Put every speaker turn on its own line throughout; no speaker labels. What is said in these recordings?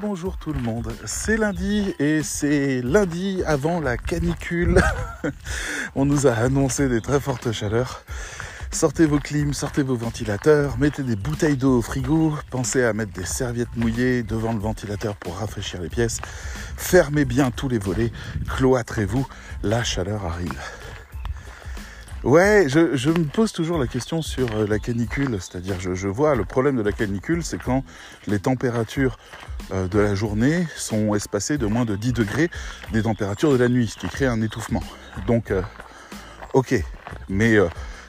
Bonjour tout le monde, c'est lundi et c'est lundi avant la canicule. On nous a annoncé des très fortes chaleurs. Sortez vos clims, sortez vos ventilateurs, mettez des bouteilles d'eau au frigo, pensez à mettre des serviettes mouillées devant le ventilateur pour rafraîchir les pièces. Fermez bien tous les volets, cloîtrez-vous, la chaleur arrive. Ouais, je, me pose toujours la question sur euh, la canicule, c'est-à-dire je, vois le problème de la canicule, c'est quand les températures de la journée sont espacées de moins de 10 degrés des températures de la nuit, ce qui crée un étouffement. Donc, euh, ok, mais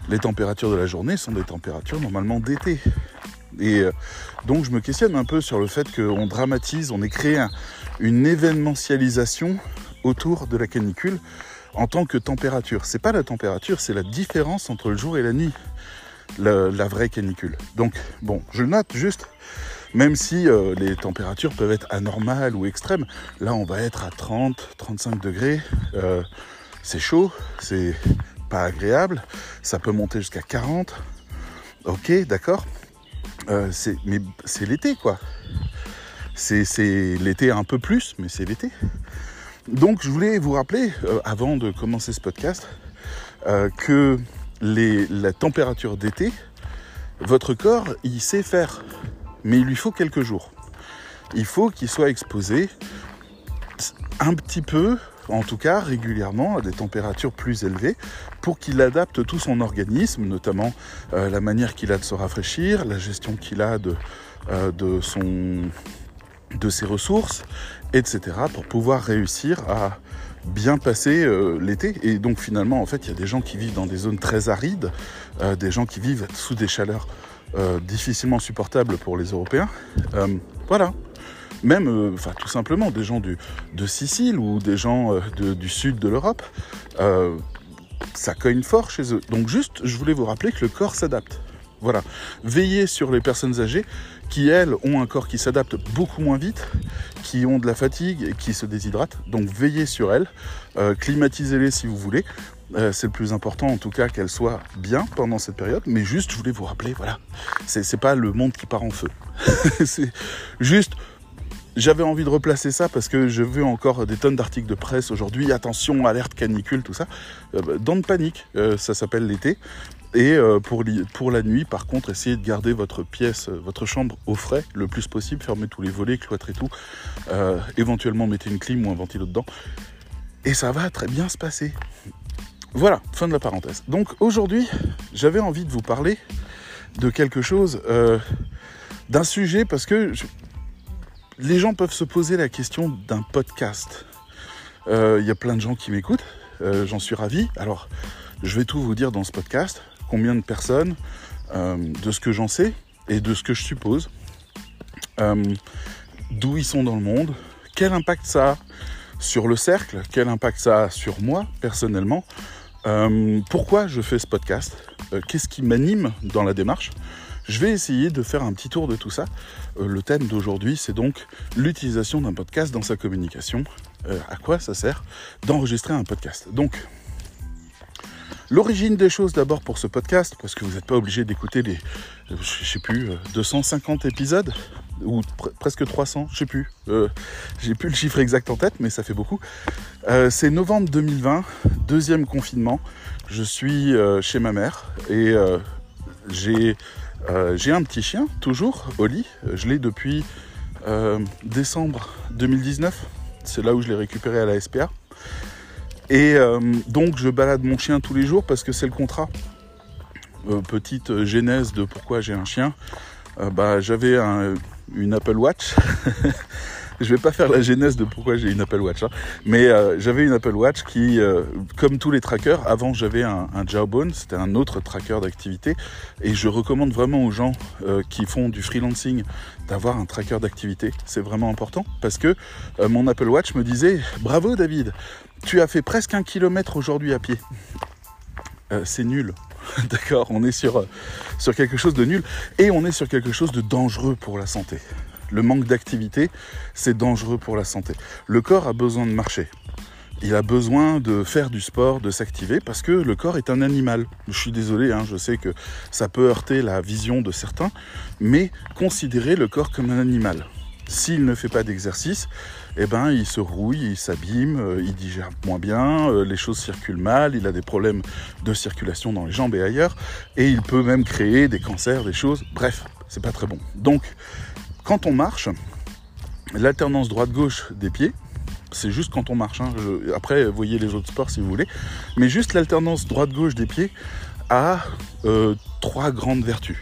les températures de la journée sont des températures normalement d'été. Et donc je me questionne un peu sur le fait qu'on dramatise, on ait créé une événementialisation autour de la canicule en tant que température. C'est pas la température, c'est la différence entre le jour et la nuit, la, vraie canicule. Donc bon, je note juste, même si euh, les températures peuvent être anormales ou extrêmes, là on va être à 30, 35 degrés. Euh, c'est chaud, c'est pas agréable, ça peut monter jusqu'à 40. Ok, d'accord. Euh, mais c'est l'été quoi. C'est l'été un peu plus, mais c'est l'été. Donc je voulais vous rappeler, euh, avant de commencer ce podcast, euh, que la température d'été, votre corps, il sait faire, mais il lui faut quelques jours. Il faut qu'il soit exposé un petit peu, en tout cas régulièrement, à des températures plus élevées, pour qu'il adapte tout son organisme, notamment euh, la manière qu'il a de se rafraîchir, la gestion qu'il a de, son de ses ressources, etc., pour pouvoir réussir à bien passer euh, l'été. Et donc finalement, en fait, il y a des gens qui vivent dans des zones très arides, euh, des gens qui vivent sous des chaleurs euh, difficilement supportables pour les Européens. voilà. Même, enfin, tout simplement, des gens de Sicile ou des gens du sud de l'Europe, ça cogne fort chez eux. Donc juste, je voulais vous rappeler que le corps s'adapte. Voilà. Veillez sur les personnes âgées qui, elles, ont un corps qui s'adapte beaucoup moins vite, qui ont de la fatigue et qui se déshydratent. Donc veillez sur elles, euh, climatisez-les si vous voulez. Euh, c'est le plus important en tout cas qu'elles soient bien pendant cette période. Mais juste, je voulais vous rappeler, voilà, c'est pas le monde qui part en feu. c'est juste j'avais envie de replacer ça parce que je veux encore des tonnes d'articles de presse aujourd'hui. Attention, alerte canicule, tout ça. Dans de panique, ça s'appelle l'été. Et euh, pour, la nuit, par contre, essayez de garder votre pièce, euh, votre chambre au frais le plus possible. Fermez tous les volets, cloîtrez tout. Éventuellement, mettez une clim ou un ventilo dedans. Et ça va très bien se passer. Voilà, fin de la parenthèse. Donc aujourd'hui, j'avais envie de vous parler de quelque chose, d'un sujet, parce que les gens peuvent se poser la question d'un podcast. Il y a plein de gens qui m'écoutent, j'en suis ravi. Alors, je vais tout vous dire dans ce podcast combien de personnes, euh, de ce que j'en sais et de ce que je suppose, euh, d'où ils sont dans le monde, quel impact ça a sur le cercle, quel impact ça a sur moi personnellement, euh, pourquoi je fais ce podcast, qu'est-ce qui m'anime dans la démarche? Je vais essayer de faire un petit tour de tout ça. le thème d'aujourd'hui, c'est donc l'utilisation d'un podcast dans sa communication. à quoi ça sert d'enregistrer un podcast? Donc, L'origine des choses d'abord pour ce podcast, parce que vous n'êtes pas obligé d'écouter les, je sais plus, 250 euh, épisodes, ou presque 300, je sais plus. Euh, j'ai plus le chiffre exact en tête, mais ça fait beaucoup. Euh, c'est novembre 2020, deuxième confinement. Je suis chez ma mère et j'ai j'ai un petit chien, toujours, Oli. Je l'ai depuis décembre 2019. C'est là où je l'ai récupéré à la SPA. Et euh, donc je balade mon chien tous les jours parce que c'est le contrat. Euh, petite euh, genèse de pourquoi j'ai un chien. bah, j'avais une Apple Watch. je vais pas faire la genèse de pourquoi j'ai une Apple Watch, hein. mais j'avais une Apple Watch qui, comme tous les trackers, avant j'avais un, un Jawbone, c'était un autre tracker d'activité, et je recommande vraiment aux gens qui font du freelancing d'avoir un tracker d'activité. C'est vraiment important parce que mon Apple Watch me disait bravo David, tu as fait presque un kilomètre aujourd'hui à pied. Euh, c'est nul. D'accord, on est sur, euh, sur quelque chose de nul et on est sur quelque chose de dangereux pour la santé. Le manque d'activité, c'est dangereux pour la santé. Le corps a besoin de marcher. Il a besoin de faire du sport, de s'activer, parce que le corps est un animal. Je suis désolé, hein, je sais que ça peut heurter la vision de certains, mais considérez le corps comme un animal. S'il ne fait pas d'exercice, eh ben, il se rouille, il s'abîme, euh, il digère moins bien, euh, les choses circulent mal, il a des problèmes de circulation dans les jambes et ailleurs, et il peut même créer des cancers, des choses. Bref, c'est pas très bon. Donc, quand on marche, l'alternance droite-gauche des pieds, c'est juste quand on marche. Hein. après, voyez les autres sports si vous voulez. Mais juste l'alternance droite-gauche des pieds a euh, trois grandes vertus.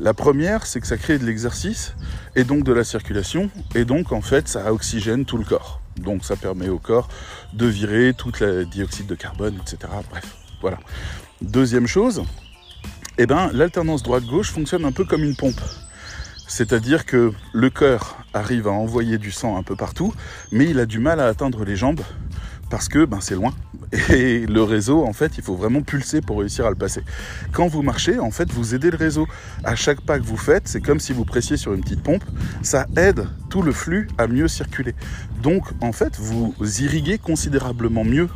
La première, c'est que ça crée de l'exercice et donc de la circulation, et donc en fait, ça oxygène tout le corps. Donc ça permet au corps de virer toute la dioxyde de carbone, etc. Bref, voilà. Deuxième chose, eh ben, l'alternance droite-gauche fonctionne un peu comme une pompe. C'est-à-dire que le cœur arrive à envoyer du sang un peu partout, mais il a du mal à atteindre les jambes parce que ben, c'est loin. Et le réseau, en fait, il faut vraiment pulser pour réussir à le passer. Quand vous marchez, en fait, vous aidez le réseau. À chaque pas que vous faites, c'est comme si vous pressiez sur une petite pompe. Ça aide tout le flux à mieux circuler. Donc, en fait, vous irriguez considérablement mieux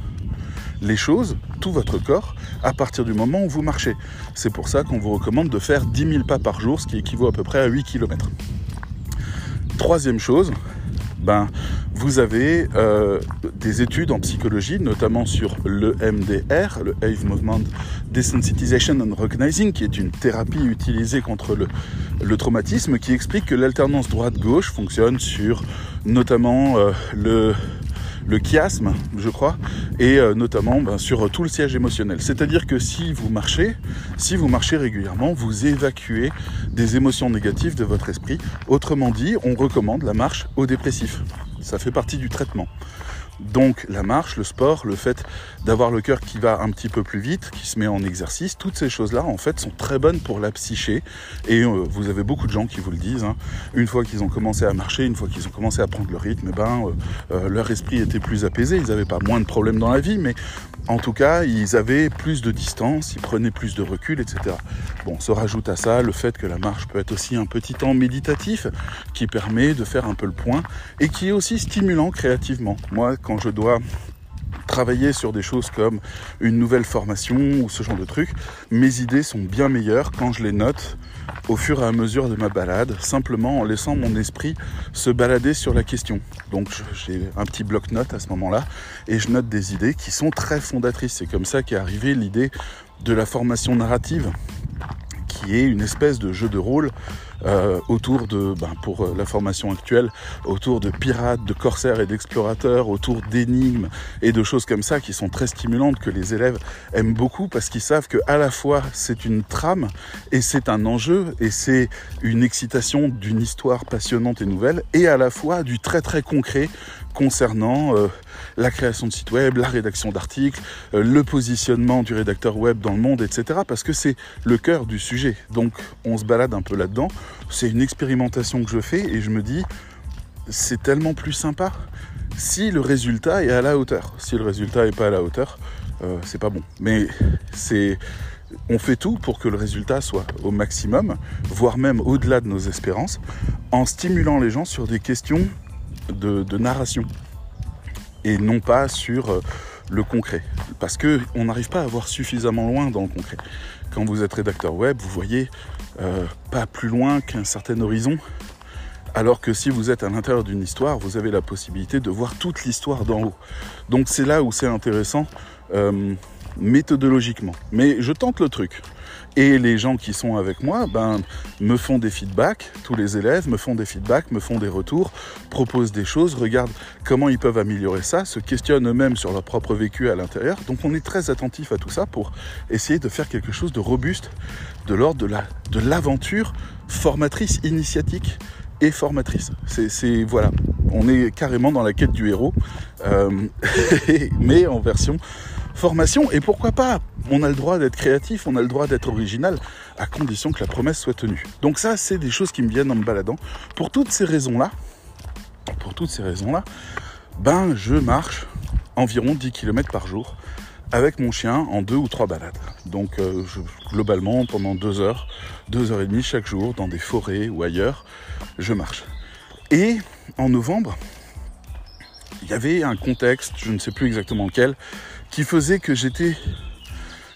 les choses, tout votre corps, à partir du moment où vous marchez. C'est pour ça qu'on vous recommande de faire 10 000 pas par jour, ce qui équivaut à peu près à 8 km. Troisième chose, ben, vous avez euh, des études en psychologie, notamment sur le MDR, le Ave Movement Desensitization and Recognizing, qui est une thérapie utilisée contre le, traumatisme, qui explique que l'alternance droite-gauche fonctionne sur notamment euh, le le chiasme, je crois, et euh, notamment ben, sur tout le siège émotionnel. C'est-à-dire que si vous marchez, si vous marchez régulièrement, vous évacuez des émotions négatives de votre esprit. Autrement dit, on recommande la marche aux dépressifs. Ça fait partie du traitement. Donc la marche, le sport, le fait d'avoir le cœur qui va un petit peu plus vite, qui se met en exercice, toutes ces choses-là en fait sont très bonnes pour la psyché. Et euh, vous avez beaucoup de gens qui vous le disent. Hein. Une fois qu'ils ont commencé à marcher, une fois qu'ils ont commencé à prendre le rythme, ben, euh, euh, leur esprit était plus apaisé. Ils n'avaient pas moins de problèmes dans la vie, mais en tout cas, ils avaient plus de distance, ils prenaient plus de recul, etc. Bon, se rajoute à ça le fait que la marche peut être aussi un petit temps méditatif qui permet de faire un peu le point et qui est aussi stimulant créativement. Moi, quand je dois travailler sur des choses comme une nouvelle formation ou ce genre de trucs, mes idées sont bien meilleures quand je les note au fur et à mesure de ma balade, simplement en laissant mon esprit se balader sur la question. Donc j'ai un petit bloc-notes à ce moment-là et je note des idées qui sont très fondatrices. C'est comme ça qu'est arrivée l'idée de la formation narrative, qui est une espèce de jeu de rôle euh, autour de, ben, pour euh, la formation actuelle, autour de pirates, de corsaires et d'explorateurs, autour d'énigmes et de choses comme ça qui sont très stimulantes, que les élèves aiment beaucoup parce qu'ils savent que à la fois c'est une trame et c'est un enjeu et c'est une excitation d'une histoire passionnante et nouvelle et à la fois du très très concret concernant euh, la création de sites web, la rédaction d'articles, euh, le positionnement du rédacteur web dans le monde, etc. Parce que c'est le cœur du sujet. Donc on se balade un peu là-dedans. C'est une expérimentation que je fais et je me dis, c'est tellement plus sympa si le résultat est à la hauteur. Si le résultat n'est pas à la hauteur, euh, c'est pas bon. Mais on fait tout pour que le résultat soit au maximum, voire même au-delà de nos espérances, en stimulant les gens sur des questions de, narration et non pas sur euh, le concret. Parce qu'on n'arrive pas à voir suffisamment loin dans le concret. Quand vous êtes rédacteur web, vous voyez euh, pas plus loin qu'un certain horizon. Alors que si vous êtes à l'intérieur d'une histoire, vous avez la possibilité de voir toute l'histoire d'en haut. Donc c'est là où c'est intéressant euh, méthodologiquement. Mais je tente le truc. Et les gens qui sont avec moi ben, me font des feedbacks, tous les élèves me font des feedbacks, me font des retours, proposent des choses, regardent comment ils peuvent améliorer ça, se questionnent eux-mêmes sur leur propre vécu à l'intérieur. Donc on est très attentif à tout ça pour essayer de faire quelque chose de robuste, de l'ordre de l'aventure formatrice, initiatique et formatrice. C'est voilà, on est carrément dans la quête du héros, euh, mais en version formation. Et pourquoi pas? On a le droit d'être créatif, on a le droit d'être original, à condition que la promesse soit tenue. Donc ça, c'est des choses qui me viennent en me baladant. Pour toutes ces raisons-là, pour toutes ces raisons-là, ben je marche environ 10 km par jour avec mon chien en deux ou trois balades. Donc euh, globalement pendant deux heures, deux heures et demie chaque jour dans des forêts ou ailleurs, je marche. Et en novembre, il y avait un contexte, je ne sais plus exactement lequel, qui faisait que j'étais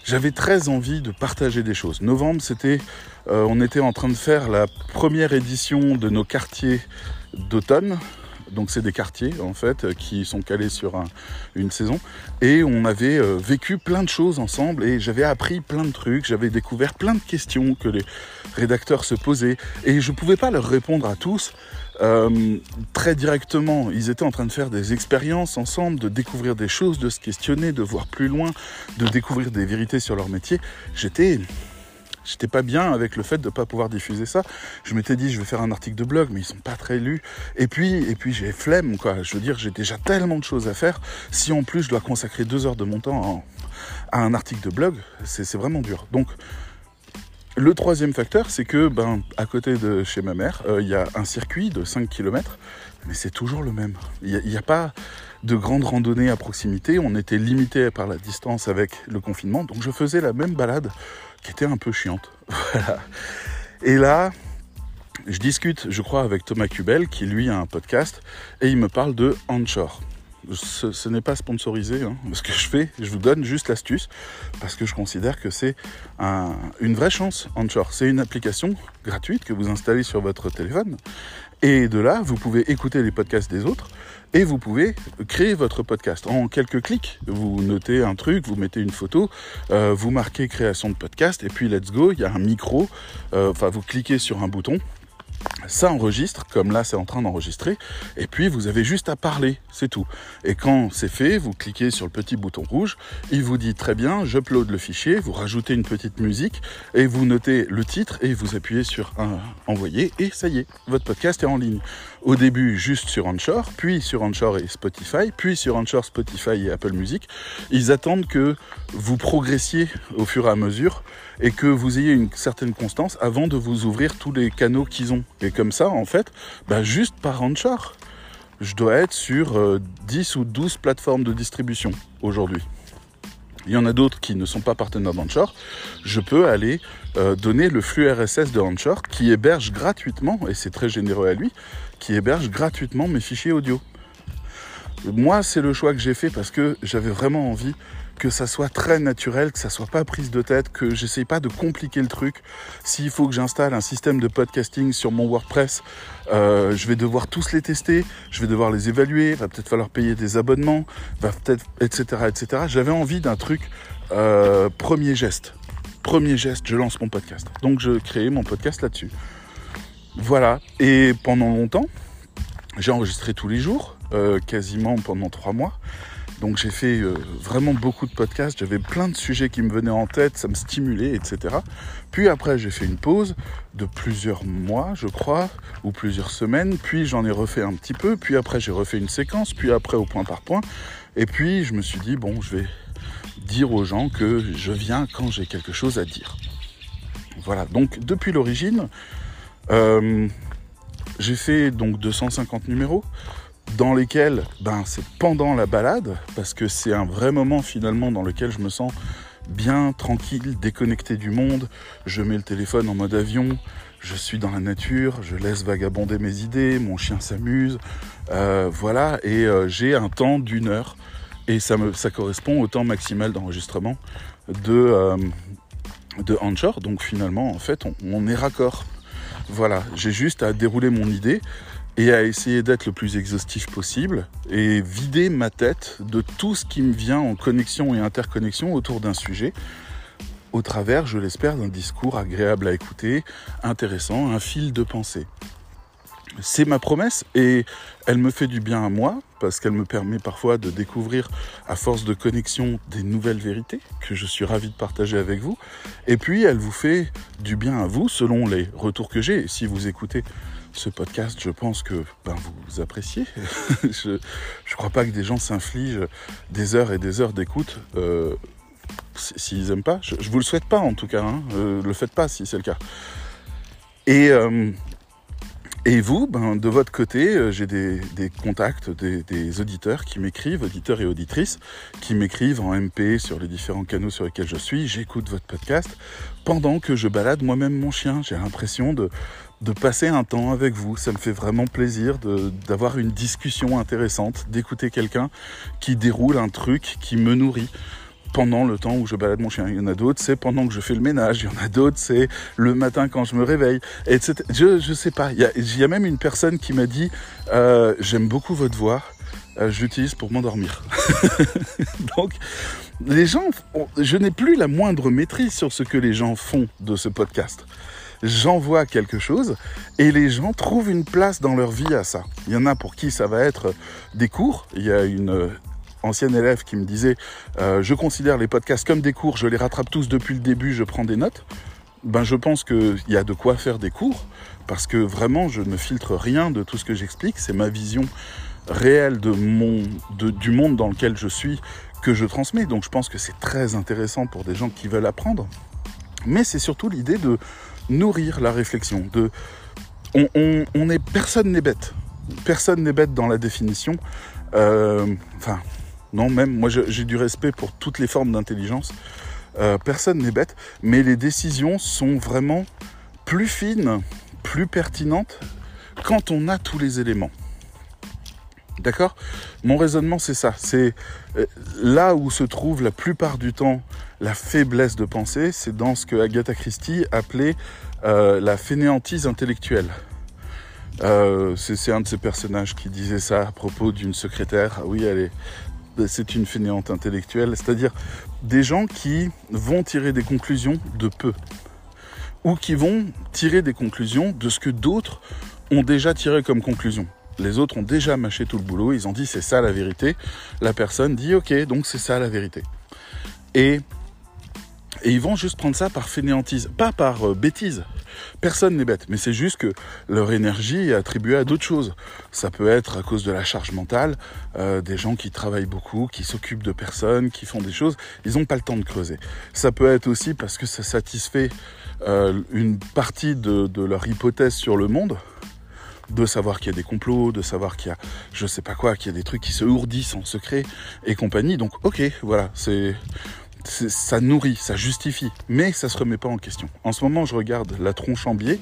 j'avais très envie de partager des choses. Novembre, c'était, euh, on était en train de faire la première édition de nos quartiers d'automne. Donc c'est des quartiers en fait qui sont calés sur une saison et on avait euh, vécu plein de choses ensemble et j'avais appris plein de trucs, j'avais découvert plein de questions que les rédacteurs se posaient et je pouvais pas leur répondre à tous euh, très directement. Ils étaient en train de faire des expériences ensemble, de découvrir des choses, de se questionner, de voir plus loin, de découvrir des vérités sur leur métier. J'étais J'étais pas bien avec le fait de ne pas pouvoir diffuser ça. Je m'étais dit, je vais faire un article de blog, mais ils sont pas très lus. Et puis, et puis j'ai flemme, quoi. Je veux dire, j'ai déjà tellement de choses à faire. Si en plus je dois consacrer deux heures de mon temps à un article de blog, c'est vraiment dur. Donc, le troisième facteur, c'est que, ben, à côté de chez ma mère, euh, il y a un circuit de 5 km, mais c'est toujours le même. Il n'y a, pas de grandes randonnées à proximité. On était limité par la distance avec le confinement, donc je faisais la même balade qui était un peu chiante. Voilà. Et là, je discute, je crois, avec Thomas Cubel, qui lui a un podcast, et il me parle de Anchor. Ce, n'est pas sponsorisé, hein, ce que je fais, je vous donne juste l'astuce, parce que je considère que c'est une vraie chance, Anchor. C'est une application gratuite que vous installez sur votre téléphone, et de là, vous pouvez écouter les podcasts des autres, et vous pouvez créer votre podcast en quelques clics. Vous notez un truc, vous mettez une photo, euh, vous marquez création de podcast et puis let's go, il y a un micro, euh, enfin vous cliquez sur un bouton ça enregistre, comme là c'est en train d'enregistrer, et puis vous avez juste à parler, c'est tout. Et quand c'est fait, vous cliquez sur le petit bouton rouge, il vous dit très bien, j'upload le fichier, vous rajoutez une petite musique, et vous notez le titre, et vous appuyez sur envoyer, et ça y est, votre podcast est en ligne. Au début, juste sur Anchor, puis sur Anchor et Spotify, puis sur Anchor, Spotify et Apple Music. Ils attendent que vous progressiez au fur et à mesure et que vous ayez une certaine constance avant de vous ouvrir tous les canaux qu'ils ont. Et comme ça, en fait, bah juste par Anchor, je dois être sur 10 euh, ou 12 plateformes de distribution aujourd'hui. Il y en a d'autres qui ne sont pas partenaires d'Anchor. Je peux aller euh, donner le flux RSS de Anchor qui héberge gratuitement, et c'est très généreux à lui, qui héberge gratuitement mes fichiers audio. Moi, c'est le choix que j'ai fait parce que j'avais vraiment envie que ça soit très naturel, que ça soit pas prise de tête, que j'essaye pas de compliquer le truc. S'il faut que j'installe un système de podcasting sur mon WordPress, euh, je vais devoir tous les tester, je vais devoir les évaluer, va peut-être falloir payer des abonnements, va peut-être, etc., etc. J'avais envie d'un truc euh, premier geste. Premier geste, je lance mon podcast. Donc je crée mon podcast là-dessus. Voilà. Et pendant longtemps, j'ai enregistré tous les jours, euh, quasiment pendant trois mois. Donc j'ai fait euh, vraiment beaucoup de podcasts, j'avais plein de sujets qui me venaient en tête, ça me stimulait, etc. Puis après j'ai fait une pause de plusieurs mois, je crois, ou plusieurs semaines, puis j'en ai refait un petit peu, puis après j'ai refait une séquence, puis après au point par point, et puis je me suis dit, bon, je vais dire aux gens que je viens quand j'ai quelque chose à dire. Voilà, donc depuis l'origine, euh, j'ai fait donc 250 numéros dans lesquels ben, c'est pendant la balade, parce que c'est un vrai moment finalement dans lequel je me sens bien tranquille, déconnecté du monde. Je mets le téléphone en mode avion, je suis dans la nature, je laisse vagabonder mes idées, mon chien s'amuse, euh, voilà, et euh, j'ai un temps d'une heure, et ça, me, ça correspond au temps maximal d'enregistrement de, euh, de Anchor, donc finalement en fait on, on est raccord. Voilà, j'ai juste à dérouler mon idée et à essayer d'être le plus exhaustif possible et vider ma tête de tout ce qui me vient en connexion et interconnexion autour d'un sujet au travers, je l'espère, d'un discours agréable à écouter, intéressant, un fil de pensée. C'est ma promesse et elle me fait du bien à moi parce qu'elle me permet parfois de découvrir à force de connexion des nouvelles vérités que je suis ravi de partager avec vous. Et puis elle vous fait du bien à vous selon les retours que j'ai. Si vous écoutez ce podcast, je pense que ben, vous appréciez. je ne crois pas que des gens s'infligent des heures et des heures d'écoute euh, s'ils n'aiment pas. Je, ne vous le souhaite pas en tout cas. Hein. Euh, le faites pas si c'est le cas. Et, euh, et vous, ben, de votre côté, j'ai des, contacts, des, des, auditeurs qui m'écrivent, auditeurs et auditrices, qui m'écrivent en MP sur les différents canaux sur lesquels je suis. J'écoute votre podcast pendant que je balade moi-même mon chien. J'ai l'impression de, de passer un temps avec vous. Ça me fait vraiment plaisir d'avoir une discussion intéressante, d'écouter quelqu'un qui déroule un truc qui me nourrit. Pendant le temps où je balade mon chien. Il y en a d'autres, c'est pendant que je fais le ménage. Il y en a d'autres, c'est le matin quand je me réveille, etc. Je, je sais pas. Il y a, même une personne qui m'a dit euh, J'aime beaucoup votre voix, euh, j'utilise pour m'endormir. Donc, les gens, je n'ai plus la moindre maîtrise sur ce que les gens font de ce podcast. J'envoie quelque chose et les gens trouvent une place dans leur vie à ça. Il y en a pour qui ça va être des cours. Il y a une ancienne élève qui me disait euh, je considère les podcasts comme des cours, je les rattrape tous depuis le début, je prends des notes. Ben je pense qu'il y a de quoi faire des cours parce que vraiment je ne filtre rien de tout ce que j'explique, c'est ma vision réelle du monde dans lequel je suis que je transmets. Donc je pense que c'est très intéressant pour des gens qui veulent apprendre. Mais c'est surtout l'idée de nourrir la réflexion. De, personne n'est bête. Personne n'est bête dans la définition. Euh, enfin, non, même moi j'ai du respect pour toutes les formes d'intelligence. Euh, personne n'est bête, mais les décisions sont vraiment plus fines, plus pertinentes quand on a tous les éléments. D'accord? Mon raisonnement, c'est ça. C'est euh, là où se trouve la plupart du temps la faiblesse de pensée, c'est dans ce que Agatha Christie appelait euh, la fainéantise intellectuelle. C'est un de ces personnages qui disait ça à propos d'une secrétaire. Ah oui, elle est, c'est une fainéante intellectuelle, c'est-à-dire des gens qui vont tirer des conclusions de peu, ou qui vont tirer des conclusions de ce que d'autres ont déjà tiré comme conclusion. Les autres ont déjà mâché tout le boulot, ils ont dit c'est ça la vérité. La personne dit ok, donc c'est ça la vérité. Et ils vont juste prendre ça par fainéantise, pas par euh, bêtise. Personne n'est bête, mais c'est juste que leur énergie est attribuée à d'autres choses. Ça peut être à cause de la charge mentale, euh, des gens qui travaillent beaucoup, qui s'occupent de personnes, qui font des choses, ils n'ont pas le temps de creuser. Ça peut être aussi parce que ça satisfait euh, une partie de, leur hypothèse sur le monde, de savoir qu'il y a des complots, de savoir qu'il y a je sais pas quoi, qu'il y a des trucs qui se ourdissent en secret et compagnie. Donc ok, voilà, c'est ça nourrit, ça justifie, mais ça se remet pas en question. En ce moment, je regarde La Tronche en Biais,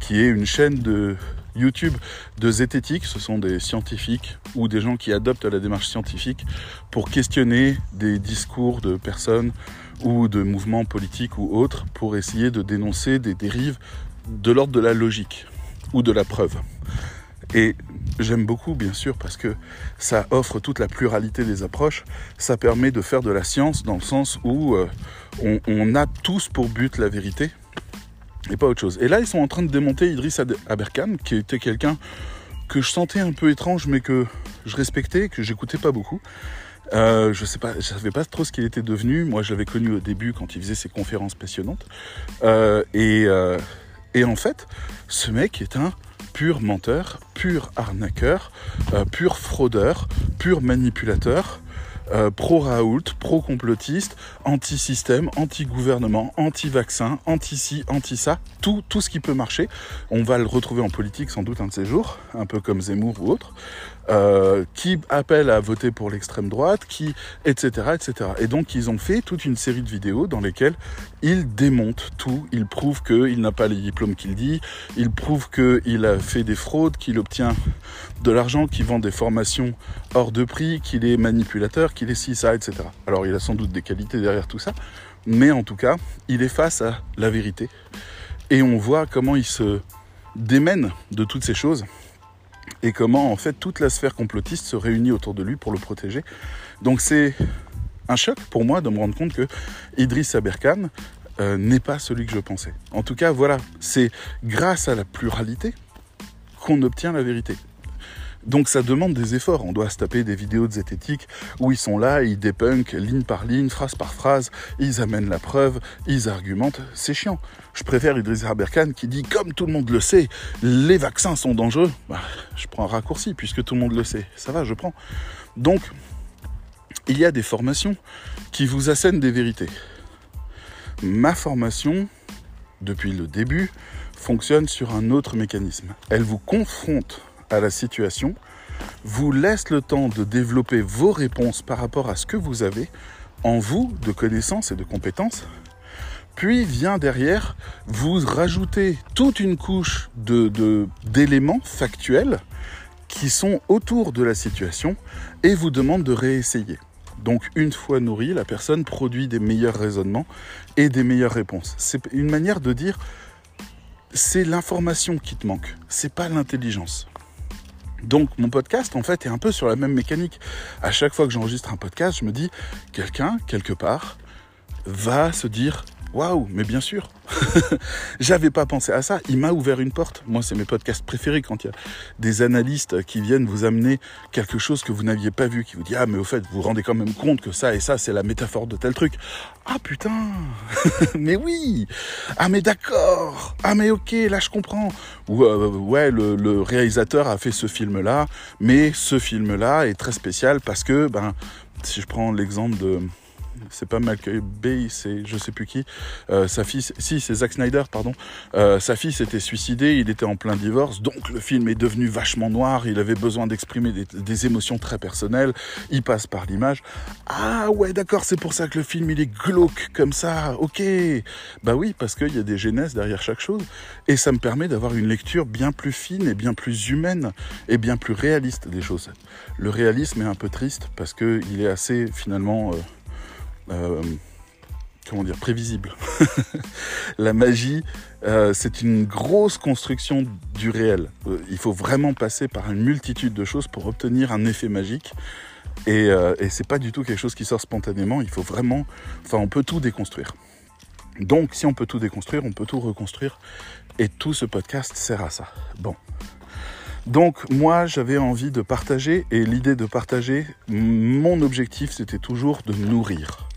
qui est une chaîne de YouTube de zététique. Ce sont des scientifiques ou des gens qui adoptent la démarche scientifique pour questionner des discours de personnes ou de mouvements politiques ou autres pour essayer de dénoncer des dérives de l'ordre de la logique ou de la preuve. Et j'aime beaucoup, bien sûr, parce que ça offre toute la pluralité des approches. Ça permet de faire de la science dans le sens où euh, on, a tous pour but la vérité et pas autre chose. Et là, ils sont en train de démonter Idriss Aberkan, qui était quelqu'un que je sentais un peu étrange, mais que je respectais, que j'écoutais pas beaucoup. Euh, je sais savais pas trop ce qu'il était devenu. Moi, je l'avais connu au début quand il faisait ses conférences passionnantes. Euh, et en fait, ce mec est un pur menteur, pur arnaqueur, euh, pur fraudeur, pur manipulateur, euh, pro-Raoult, pro-complotiste, anti-système, anti-gouvernement, anti-vaccin, anti-ci, anti-ça, tout, tout ce qui peut marcher. On va le retrouver en politique sans doute un de ces jours, un peu comme Zemmour ou autre. Euh, qui appelle à voter pour l'extrême droite, qui, etc., etc. Et donc ils ont fait toute une série de vidéos dans lesquelles ils démontent tout. Ils prouvent qu'il n'a pas les diplômes qu'il dit. Ils prouvent qu'il a fait des fraudes, qu'il obtient de l'argent, qu'il vend des formations hors de prix, qu'il est manipulateur, qu'il est ci, ça, etc. Alors il a sans doute des qualités derrière tout ça, mais en tout cas, il est face à la vérité. Et on voit comment il se démène de toutes ces choses et comment en fait toute la sphère complotiste se réunit autour de lui pour le protéger. Donc c'est un choc pour moi de me rendre compte que Idriss Aberkan euh, n'est pas celui que je pensais. En tout cas, voilà, c'est grâce à la pluralité qu'on obtient la vérité. Donc ça demande des efforts. On doit se taper des vidéos de zététique où ils sont là, ils dépunkent ligne par ligne, phrase par phrase, ils amènent la preuve, ils argumentent. C'est chiant. Je préfère Idriss Aberkan qui dit, comme tout le monde le sait, les vaccins sont dangereux. Bah, je prends un raccourci puisque tout le monde le sait. Ça va, je prends. Donc, il y a des formations qui vous assènent des vérités. Ma formation, depuis le début, fonctionne sur un autre mécanisme. Elle vous confronte à la situation, vous laisse le temps de développer vos réponses par rapport à ce que vous avez en vous de connaissances et de compétences, puis vient derrière vous rajouter toute une couche de, d'éléments factuels qui sont autour de la situation et vous demande de réessayer. Donc une fois nourrie, la personne produit des meilleurs raisonnements et des meilleures réponses. C'est une manière de dire c'est l'information qui te manque, c'est pas l'intelligence. Donc mon podcast en fait est un peu sur la même mécanique. À chaque fois que j'enregistre un podcast, je me dis quelqu'un quelque part va se dire Waouh, mais bien sûr. J'avais pas pensé à ça. Il m'a ouvert une porte. Moi, c'est mes podcasts préférés quand il y a des analystes qui viennent vous amener quelque chose que vous n'aviez pas vu, qui vous dit ah mais au fait vous vous rendez quand même compte que ça et ça c'est la métaphore de tel truc. Ah putain, mais oui. Ah mais d'accord. Ah mais ok, là je comprends. Ou euh, ouais le, réalisateur a fait ce film là, mais ce film là est très spécial parce que ben si je prends l'exemple de c'est pas Malcolm Bay, c'est je sais plus qui. Euh, sa fille, si c'est Zack Snyder, pardon. Euh, sa fille s'était suicidée, il était en plein divorce, donc le film est devenu vachement noir. Il avait besoin d'exprimer des, émotions très personnelles. Il passe par l'image. Ah ouais, d'accord, c'est pour ça que le film il est glauque comme ça. Ok, bah oui, parce qu'il y a des genèses derrière chaque chose, et ça me permet d'avoir une lecture bien plus fine et bien plus humaine et bien plus réaliste des choses. Le réalisme est un peu triste parce que il est assez finalement euh, euh, comment dire, prévisible. la magie, euh, c'est une grosse construction du réel. Euh, il faut vraiment passer par une multitude de choses pour obtenir un effet magique. Et, et c'est pas du tout quelque chose qui sort spontanément. Il faut vraiment, enfin, on peut tout déconstruire. Donc, si on peut tout déconstruire, on peut tout reconstruire. Et tout ce podcast sert à ça. Bon. Donc moi j'avais envie de partager et l'idée de partager, mon objectif c'était toujours de nourrir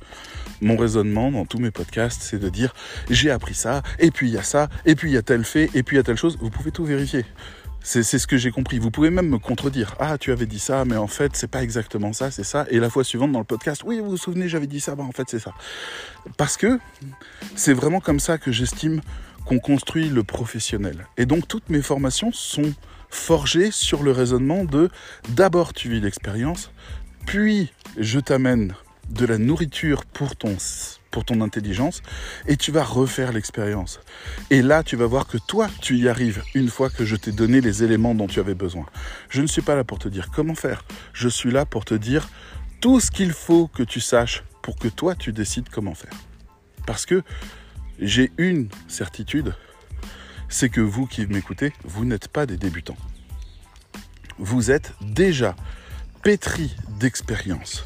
mon raisonnement dans tous mes podcasts, c'est de dire j'ai appris ça, et puis il y a ça, et puis il y a tel fait, et puis il y a telle chose. Vous pouvez tout vérifier. C'est ce que j'ai compris. Vous pouvez même me contredire. Ah, tu avais dit ça, mais en fait, c'est pas exactement ça, c'est ça. Et la fois suivante dans le podcast, oui, vous vous souvenez, j'avais dit ça, bah en fait, c'est ça. Parce que c'est vraiment comme ça que j'estime qu'on construit le professionnel. Et donc, toutes mes formations sont forgées sur le raisonnement de d'abord tu vis l'expérience, puis je t'amène de la nourriture pour ton, intelligence et tu vas refaire l'expérience. Et là, tu vas voir que toi, tu y arrives une fois que je t'ai donné les éléments dont tu avais besoin. Je ne suis pas là pour te dire comment faire. Je suis là pour te dire tout ce qu'il faut que tu saches pour que toi, tu décides comment faire. Parce que j'ai une certitude, c'est que vous qui m'écoutez, vous n'êtes pas des débutants. Vous êtes déjà pétri d'expérience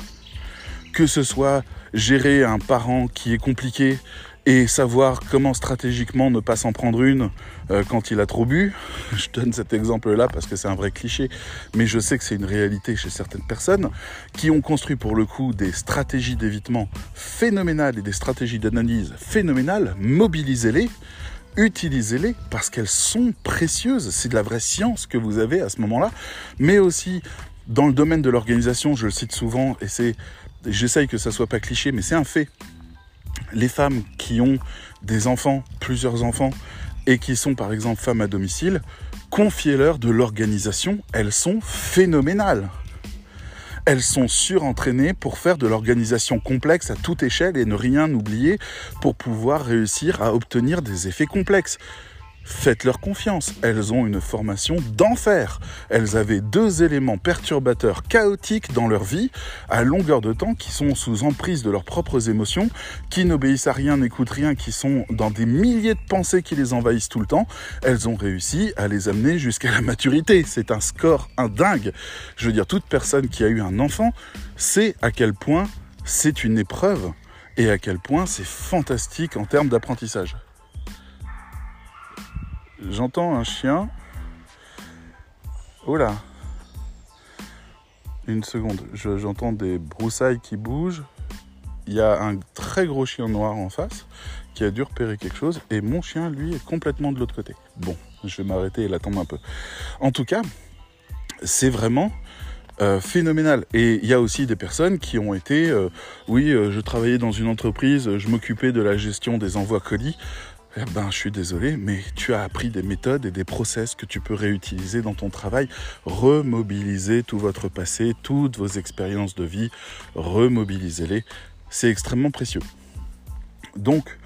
que ce soit gérer un parent qui est compliqué et savoir comment stratégiquement ne pas s'en prendre une euh, quand il a trop bu. Je donne cet exemple-là parce que c'est un vrai cliché, mais je sais que c'est une réalité chez certaines personnes qui ont construit pour le coup des stratégies d'évitement phénoménales et des stratégies d'analyse phénoménales. Mobilisez-les, utilisez-les parce qu'elles sont précieuses. C'est de la vraie science que vous avez à ce moment-là, mais aussi dans le domaine de l'organisation, je le cite souvent, et c'est j'essaye que ça soit pas cliché, mais c'est un fait. Les femmes qui ont des enfants, plusieurs enfants, et qui sont par exemple femmes à domicile, confiez-leur de l'organisation, elles sont phénoménales. Elles sont surentraînées pour faire de l'organisation complexe à toute échelle et ne rien oublier pour pouvoir réussir à obtenir des effets complexes. Faites-leur confiance, elles ont une formation d'enfer. Elles avaient deux éléments perturbateurs chaotiques dans leur vie, à longueur de temps, qui sont sous emprise de leurs propres émotions, qui n'obéissent à rien, n'écoutent rien, qui sont dans des milliers de pensées qui les envahissent tout le temps. Elles ont réussi à les amener jusqu'à la maturité. C'est un score, un dingue. Je veux dire, toute personne qui a eu un enfant sait à quel point c'est une épreuve et à quel point c'est fantastique en termes d'apprentissage j'entends un chien. Oh là Une seconde, j'entends des broussailles qui bougent. Il y a un très gros chien noir en face qui a dû repérer quelque chose et mon chien, lui, est complètement de l'autre côté. Bon, je vais m'arrêter et l'attendre un peu. En tout cas, c'est vraiment euh, phénoménal. Et il y a aussi des personnes qui ont été, euh, oui, euh, je travaillais dans une entreprise, je m'occupais de la gestion des envois colis. Eh ben, je suis désolé, mais tu as appris des méthodes et des process que tu peux réutiliser dans ton travail. Remobiliser tout votre passé, toutes vos expériences de vie, remobilisez-les. C'est extrêmement précieux. Donc,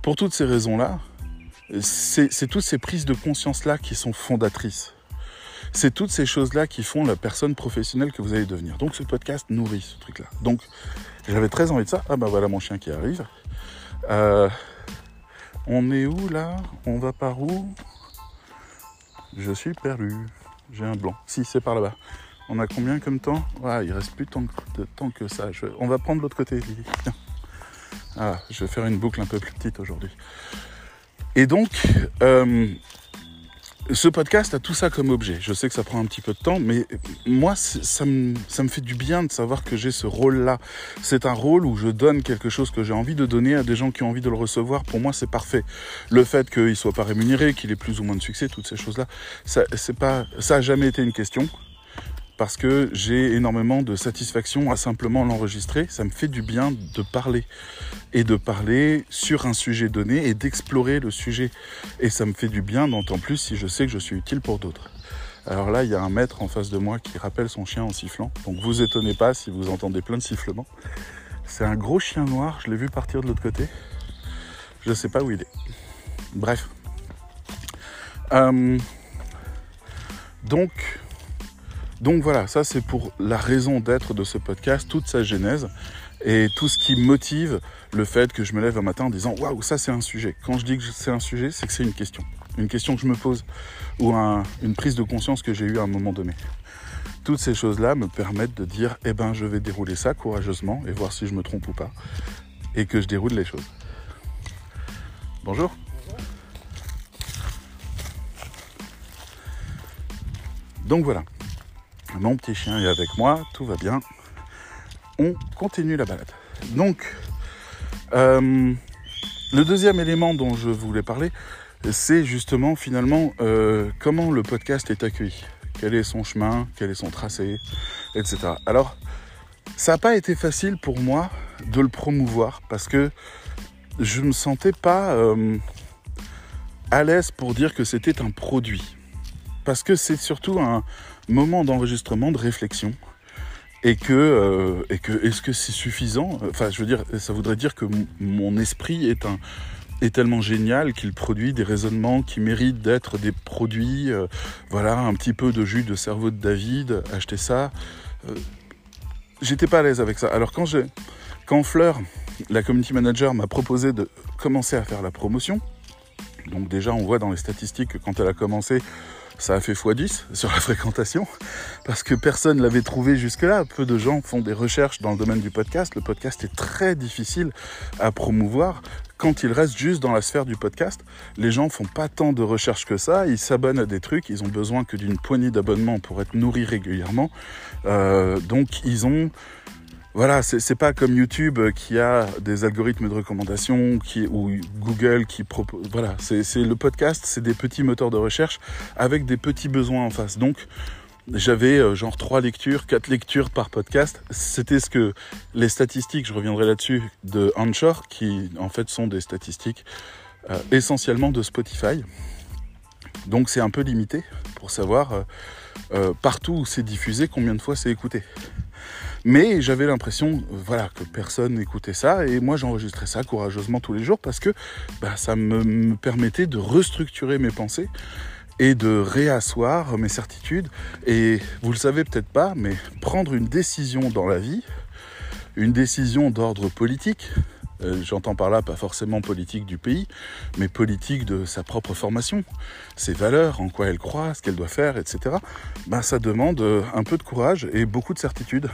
pour toutes ces raisons-là, c'est toutes ces prises de conscience-là qui sont fondatrices. c'est toutes ces choses-là qui font la personne professionnelle que vous allez devenir. Donc ce podcast nourrit ce truc-là. Donc j'avais très envie de ça. Ah bah voilà mon chien qui arrive. Euh, on est où là? On va par où? Je suis perdu. J'ai un blanc. Si, c'est par là-bas. On a combien comme temps? Ah, Il reste plus tant que ça. On va prendre l'autre côté. Ah, je vais faire une boucle un peu plus petite aujourd'hui. Et donc, euh, ce podcast a tout ça comme objet. Je sais que ça prend un petit peu de temps, mais moi, ça me, ça me fait du bien de savoir que j'ai ce rôle-là. C'est un rôle où je donne quelque chose que j'ai envie de donner à des gens qui ont envie de le recevoir. Pour moi, c'est parfait. Le fait qu'il soit pas rémunéré, qu'il ait plus ou moins de succès, toutes ces choses-là, ça, c'est pas, ça a jamais été une question parce que j'ai énormément de satisfaction à simplement l'enregistrer. Ça me fait du bien de parler et de parler sur un sujet donné et d'explorer le sujet. Et ça me fait du bien d'autant plus si je sais que je suis utile pour d'autres. Alors là, il y a un maître en face de moi qui rappelle son chien en sifflant. Donc vous étonnez pas si vous entendez plein de sifflements. C'est un gros chien noir, je l'ai vu partir de l'autre côté. Je ne sais pas où il est. Bref. Euh, donc, donc voilà, ça c'est pour la raison d'être de ce podcast, toute sa genèse et tout ce qui motive le fait que je me lève un matin en disant waouh, ça c'est un sujet. Quand je dis que c'est un sujet, c'est que c'est une question. Une question que je me pose ou une prise de conscience que j'ai eue à un moment donné. Toutes ces choses-là me permettent de dire eh ben je vais dérouler ça courageusement et voir si je me trompe ou pas et que je déroule les choses. Bonjour. Donc voilà. Mon petit chien est avec moi, tout va bien. On continue la balade. Donc, euh, le deuxième élément dont je voulais parler, c'est justement finalement euh, comment le podcast est accueilli. Quel est son chemin, quel est son tracé, etc. Alors, ça n'a pas été facile pour moi de le promouvoir parce que je ne me sentais pas euh, à l'aise pour dire que c'était un produit. Parce que c'est surtout un, moment d'enregistrement, de réflexion. Et que, euh, que est-ce que c'est suffisant? Enfin, je veux dire, ça voudrait dire que mon esprit est un est tellement génial qu'il produit des raisonnements qui méritent d'être des produits. Euh, voilà, un petit peu de jus de cerveau de David, acheter ça. Euh, j'étais pas à l'aise avec ça. Alors quand quand Fleur, la community manager, m'a proposé de commencer à faire la promotion, donc déjà on voit dans les statistiques que quand elle a commencé, ça a fait x10 sur la fréquentation parce que personne l'avait trouvé jusque-là. Peu de gens font des recherches dans le domaine du podcast. Le podcast est très difficile à promouvoir quand il reste juste dans la sphère du podcast. Les gens font pas tant de recherches que ça. Ils s'abonnent à des trucs. Ils ont besoin que d'une poignée d'abonnements pour être nourris régulièrement. Euh, donc ils ont voilà, c'est pas comme YouTube qui a des algorithmes de recommandation ou Google qui propose. Voilà, c'est le podcast, c'est des petits moteurs de recherche avec des petits besoins en face. Donc, j'avais euh, genre trois lectures, quatre lectures par podcast. C'était ce que les statistiques, je reviendrai là-dessus, de Anchor, qui en fait sont des statistiques euh, essentiellement de Spotify. Donc c'est un peu limité pour savoir euh, partout où c'est diffusé, combien de fois c'est écouté. Mais j'avais l'impression, voilà, que personne n'écoutait ça et moi j'enregistrais ça courageusement tous les jours parce que bah, ça me, permettait de restructurer mes pensées et de réasseoir mes certitudes. Et vous le savez peut-être pas, mais prendre une décision dans la vie, une décision d'ordre politique, euh, j'entends par là pas forcément politique du pays, mais politique de sa propre formation, ses valeurs, en quoi elle croit, ce qu'elle doit faire, etc. Bah, ça demande un peu de courage et beaucoup de certitude.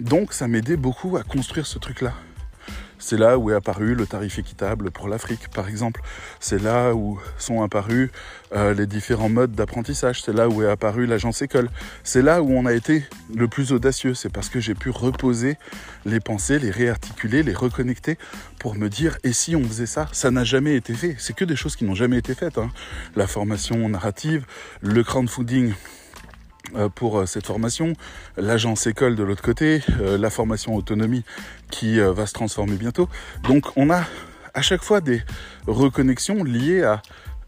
Donc ça m'aidait beaucoup à construire ce truc-là. C'est là où est apparu le tarif équitable pour l'Afrique, par exemple. C'est là où sont apparus euh, les différents modes d'apprentissage. C'est là où est apparue l'agence école. C'est là où on a été le plus audacieux. C'est parce que j'ai pu reposer les pensées, les réarticuler, les reconnecter pour me dire et si on faisait ça? Ça n'a jamais été fait. C'est que des choses qui n'ont jamais été faites. Hein. La formation narrative, le crowdfunding pour euh, cette formation, l'agence école de l'autre côté, euh, la formation autonomie qui va se transformer bientôt. Donc on a à chaque fois des reconnexions liées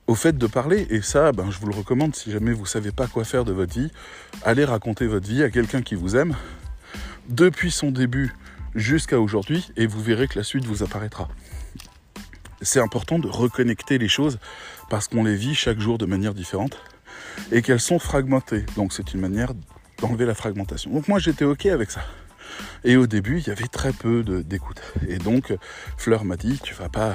au fait de parler et ça ben, je vous le recommande si jamais vous savez pas quoi faire de votre vie, allez raconter votre vie à quelqu'un qui vous aime depuis son début jusqu'à aujourd'hui et vous verrez que la suite vous apparaîtra. C'est important de reconnecter les choses parce qu'on les vit chaque jour de manière différente et qu'elles sont fragmentées. Donc c'est une manière d'enlever la fragmentation. Donc moi j'étais ok avec ça. Et au début, il y avait très peu d'écoute. Et donc Fleur m'a dit, tu vas pas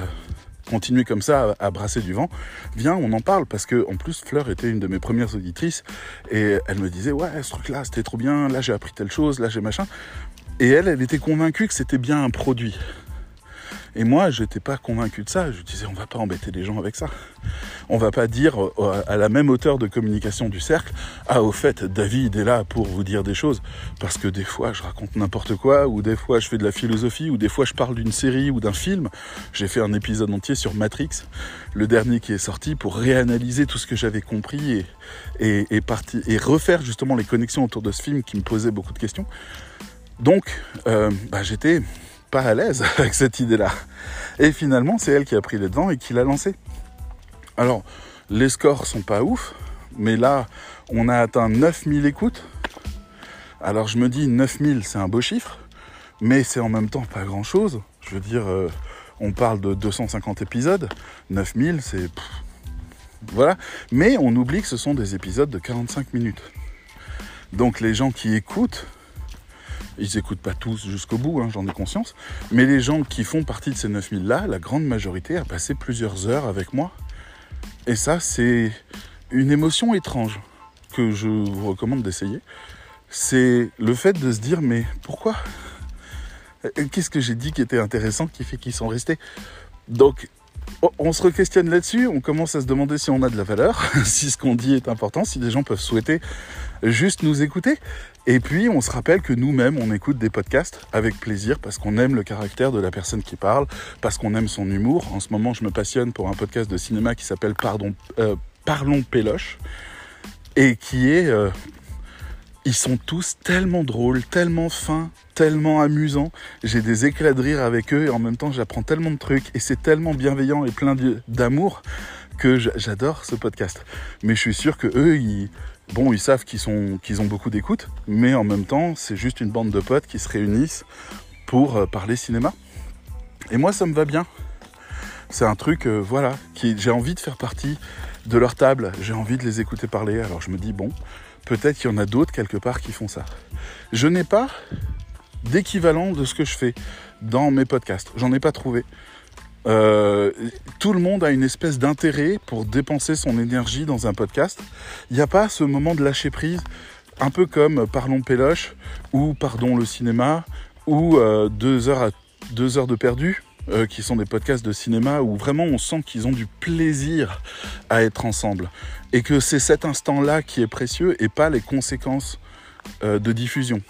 continuer comme ça à, brasser du vent, viens, on en parle parce que en plus Fleur était une de mes premières auditrices et elle me disait ouais ce truc là c'était trop bien, là j'ai appris telle chose, là j'ai machin. Et elle, elle était convaincue que c'était bien un produit. Et moi, je n'étais pas convaincu de ça. Je disais, on va pas embêter les gens avec ça. On va pas dire euh, à la même hauteur de communication du cercle, ah au fait, David est là pour vous dire des choses, parce que des fois je raconte n'importe quoi, ou des fois je fais de la philosophie, ou des fois je parle d'une série ou d'un film. J'ai fait un épisode entier sur Matrix, le dernier qui est sorti, pour réanalyser tout ce que j'avais compris et, et, et refaire justement les connexions autour de ce film qui me posait beaucoup de questions. Donc, euh, bah, j'étais à l'aise avec cette idée-là. Et finalement, c'est elle qui a pris les devants et qui l'a lancé. Alors, les scores sont pas ouf, mais là, on a atteint 9000 écoutes. Alors, je me dis, 9000, c'est un beau chiffre, mais c'est en même temps pas grand-chose. Je veux dire, euh, on parle de 250 épisodes. 9000, c'est... Voilà. Mais on oublie que ce sont des épisodes de 45 minutes. Donc les gens qui écoutent, ils n'écoutent pas tous jusqu'au bout, hein, j'en ai conscience. Mais les gens qui font partie de ces 9000-là, la grande majorité a passé plusieurs heures avec moi. Et ça, c'est une émotion étrange que je vous recommande d'essayer. C'est le fait de se dire, mais pourquoi? Qu'est-ce que j'ai dit qui était intéressant qui fait qu'ils sont restés? Donc, on se re-questionne là-dessus, on commence à se demander si on a de la valeur, si ce qu'on dit est important, si des gens peuvent souhaiter juste nous écouter. Et puis on se rappelle que nous-mêmes, on écoute des podcasts avec plaisir parce qu'on aime le caractère de la personne qui parle, parce qu'on aime son humour. En ce moment, je me passionne pour un podcast de cinéma qui s'appelle Pardon, euh, Parlons Péloche et qui est... Euh, ils sont tous tellement drôles, tellement fins, tellement amusants. J'ai des éclats de rire avec eux et en même temps j'apprends tellement de trucs et c'est tellement bienveillant et plein d'amour que j'adore ce podcast. Mais je suis sûr que eux, ils, bon, ils savent qu'ils qu'ils ont beaucoup d'écoute, mais en même temps, c'est juste une bande de potes qui se réunissent pour euh, parler cinéma. Et moi, ça me va bien. C'est un truc, euh, voilà, qui j'ai envie de faire partie de leur table. J'ai envie de les écouter parler. Alors je me dis bon, peut-être qu'il y en a d'autres quelque part qui font ça. Je n'ai pas d'équivalent de ce que je fais dans mes podcasts. J'en ai pas trouvé. Euh, tout le monde a une espèce d'intérêt pour dépenser son énergie dans un podcast. Il n'y a pas ce moment de lâcher prise, un peu comme Parlons Péloche ou Pardon le cinéma ou euh, deux, heures à, deux heures de perdu. Euh, qui sont des podcasts de cinéma où vraiment on sent qu'ils ont du plaisir à être ensemble et que c'est cet instant-là qui est précieux et pas les conséquences de diffusion.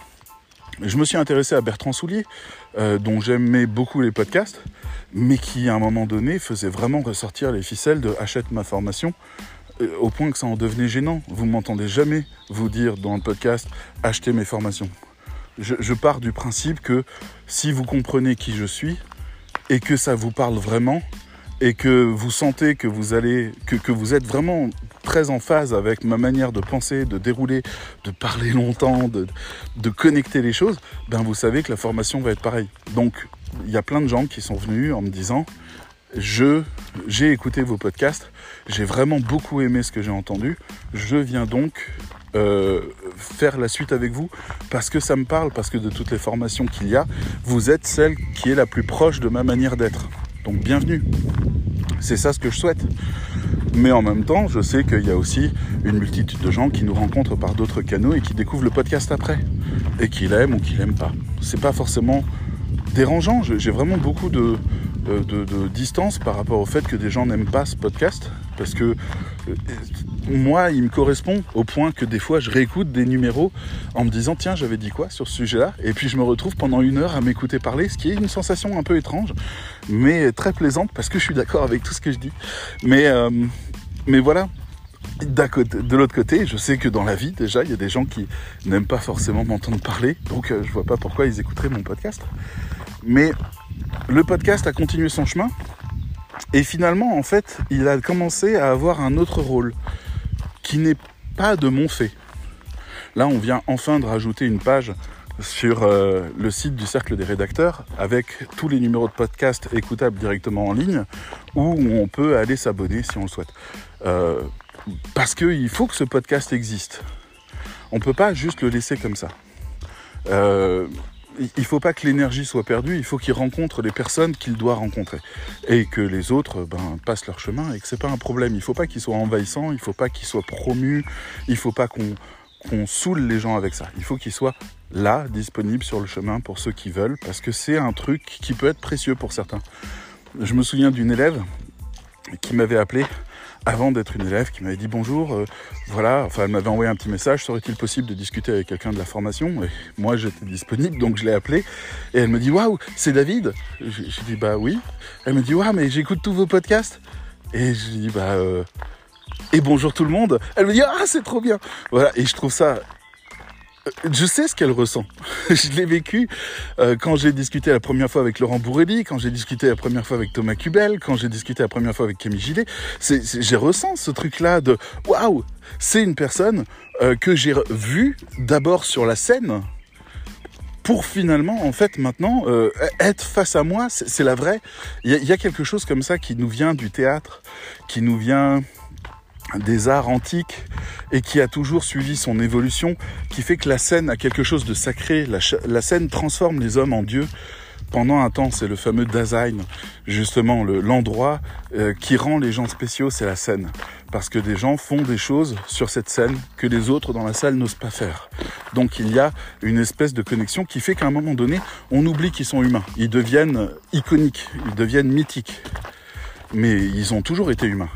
Je me suis intéressé à Bertrand Soulier, dont j'aimais beaucoup les podcasts, mais qui à un moment donné faisait vraiment ressortir les ficelles de achète ma formation euh, au point que ça en devenait gênant. Vous m'entendez jamais vous dire dans le podcast achetez mes formations. Je, pars du principe que si vous comprenez qui je suis et que ça vous parle vraiment et que vous sentez que vous allez que vous êtes vraiment très en phase avec ma manière de penser, de dérouler, de parler longtemps, de, de connecter les choses, ben vous savez que la formation va être pareille. Donc il y a plein de gens qui sont venus en me disant je j'ai écouté vos podcasts, j'ai vraiment beaucoup aimé ce que j'ai entendu, je viens donc euh, faire la suite avec vous parce que ça me parle, parce que de toutes les formations qu'il y a, vous êtes celle qui est la plus proche de ma manière d'être. Donc bienvenue. C'est ça ce que je souhaite. Mais en même temps, je sais qu'il y a aussi une multitude de gens qui nous rencontrent par d'autres canaux et qui découvrent le podcast après. Et qui l'aiment ou qui l'aiment pas. C'est pas forcément dérangeant. J'ai vraiment beaucoup de, de, distance par rapport au fait que des gens n'aiment pas ce podcast. Parce que euh, moi, il me correspond au point que des fois, je réécoute des numéros en me disant tiens, j'avais dit quoi sur ce sujet-là? Et puis je me retrouve pendant une heure à m'écouter parler, ce qui est une sensation un peu étrange, mais très plaisante parce que je suis d'accord avec tout ce que je dis. Mais, euh, mais voilà, de l'autre côté, je sais que dans la vie, déjà, il y a des gens qui n'aiment pas forcément m'entendre parler, donc euh, je vois pas pourquoi ils écouteraient mon podcast. Mais le podcast a continué son chemin, et finalement, en fait, il a commencé à avoir un autre rôle, qui n'est pas de mon fait. Là, on vient enfin de rajouter une page sur euh, le site du Cercle des rédacteurs avec tous les numéros de podcast écoutables directement en ligne où on peut aller s'abonner si on le souhaite. Euh, parce qu'il faut que ce podcast existe. On ne peut pas juste le laisser comme ça. Euh, il ne faut pas que l'énergie soit perdue, il faut qu'il rencontre les personnes qu'il doit rencontrer. Et que les autres ben, passent leur chemin et que ce n'est pas un problème. Il ne faut pas qu'il soit envahissant, il ne faut pas qu'il soit promu, il ne faut pas qu'on saoule les gens avec ça. Il faut qu'il soit là, disponible sur le chemin pour ceux qui veulent, parce que c'est un truc qui peut être précieux pour certains. Je me souviens d'une élève qui m'avait appelé avant d'être une élève qui m'avait dit bonjour, euh, voilà, enfin elle m'avait envoyé un petit message, serait-il possible de discuter avec quelqu'un de la formation? Et moi j'étais disponible, donc je l'ai appelé, et elle me dit waouh, c'est David? J'ai dit bah oui. Elle me dit waouh, mais j'écoute tous vos podcasts. Et je dis bah euh, et bonjour tout le monde. Elle me dit ah c'est trop bien. Voilà, et je trouve ça je sais ce qu'elle ressent. je l'ai vécu euh, quand j'ai discuté la première fois avec Laurent Bourrelli, quand j'ai discuté la première fois avec Thomas Cubel, quand j'ai discuté la première fois avec Camille Gillet. j'ai ressenti ce truc-là de waouh, c'est une personne euh, que j'ai vue d'abord sur la scène pour finalement, en fait, maintenant, euh, être face à moi, c'est la vraie. Il y, y, a quelque chose comme ça qui nous vient du théâtre, qui nous vient des arts antiques et qui a toujours suivi son évolution, qui fait que la scène a quelque chose de sacré. La, scène transforme les hommes en dieux. Pendant un temps, c'est le fameux Dasein, justement l'endroit euh, qui rend les gens spéciaux, c'est la scène. Parce que des gens font des choses sur cette scène que les autres dans la salle n'osent pas faire. Donc il y a une espèce de connexion qui fait qu'à un moment donné, on oublie qu'ils sont humains. Ils deviennent iconiques, ils deviennent mythiques. Mais ils ont toujours été humains.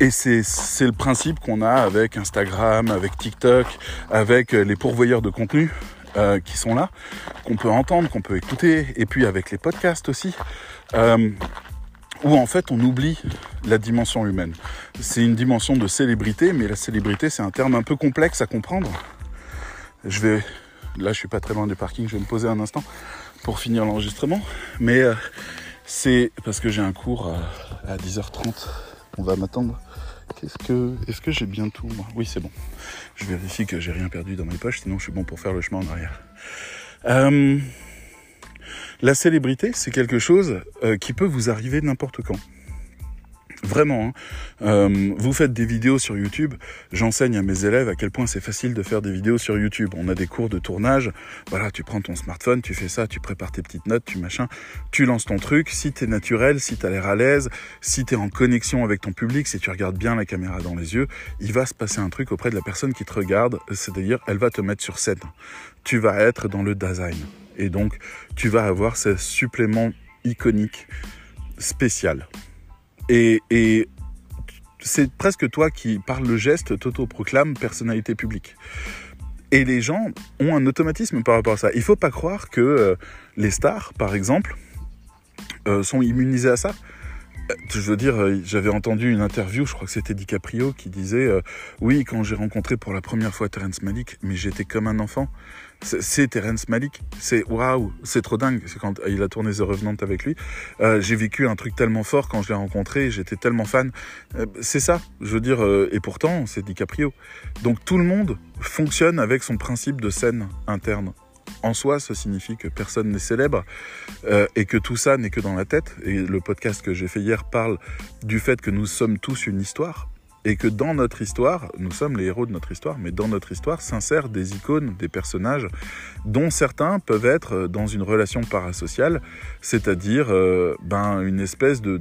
Et c'est le principe qu'on a avec Instagram, avec TikTok, avec euh, les pourvoyeurs de contenu euh, qui sont là, qu'on peut entendre, qu'on peut écouter, et puis avec les podcasts aussi, euh, où en fait on oublie la dimension humaine. C'est une dimension de célébrité, mais la célébrité c'est un terme un peu complexe à comprendre. Je vais, là je suis pas très loin du parking, je vais me poser un instant pour finir l'enregistrement, mais euh, c'est parce que j'ai un cours à 10h30 on va m'attendre. Qu'est-ce que, est-ce que j'ai bien tout moi? Oui, c'est bon. Je vérifie que j'ai rien perdu dans mes poches, sinon je suis bon pour faire le chemin en arrière. Euh, la célébrité, c'est quelque chose euh, qui peut vous arriver n'importe quand. Vraiment, hein. euh, vous faites des vidéos sur YouTube. J'enseigne à mes élèves à quel point c'est facile de faire des vidéos sur YouTube. On a des cours de tournage. Voilà, tu prends ton smartphone, tu fais ça, tu prépares tes petites notes, tu machin, tu lances ton truc. Si t'es naturel, si t'as l'air à l'aise, si t'es en connexion avec ton public, si tu regardes bien la caméra dans les yeux, il va se passer un truc auprès de la personne qui te regarde. C'est-à-dire, elle va te mettre sur scène. Tu vas être dans le design. Et donc, tu vas avoir ce supplément iconique spécial. Et, c'est presque toi qui, par le geste, t'auto-proclame personnalité publique. Et les gens ont un automatisme par rapport à ça. Il faut pas croire que euh, les stars, par exemple, euh, sont immunisés à ça. Euh, je veux dire, j'avais entendu une interview, je crois que c'était DiCaprio, qui disait Oui, quand j'ai rencontré pour la première fois Terence Malick, mais j'étais comme un enfant c'est Terence Malik. C'est waouh, c'est trop dingue. C'est quand il a tourné The Revenant avec lui. Euh, j'ai vécu un truc tellement fort quand je l'ai rencontré. J'étais tellement fan. Euh, c'est ça, je veux dire. Euh, et pourtant, c'est DiCaprio. Donc tout le monde fonctionne avec son principe de scène interne. En soi, ça signifie que personne n'est célèbre et que tout ça n'est que dans la tête. Et le podcast que j'ai fait hier parle du fait que nous sommes tous une histoire et que dans notre histoire, nous sommes les héros de notre histoire, mais dans notre histoire s'insèrent des icônes, des personnages, dont certains peuvent être dans une relation parasociale, c'est-à-dire euh, ben, une espèce de,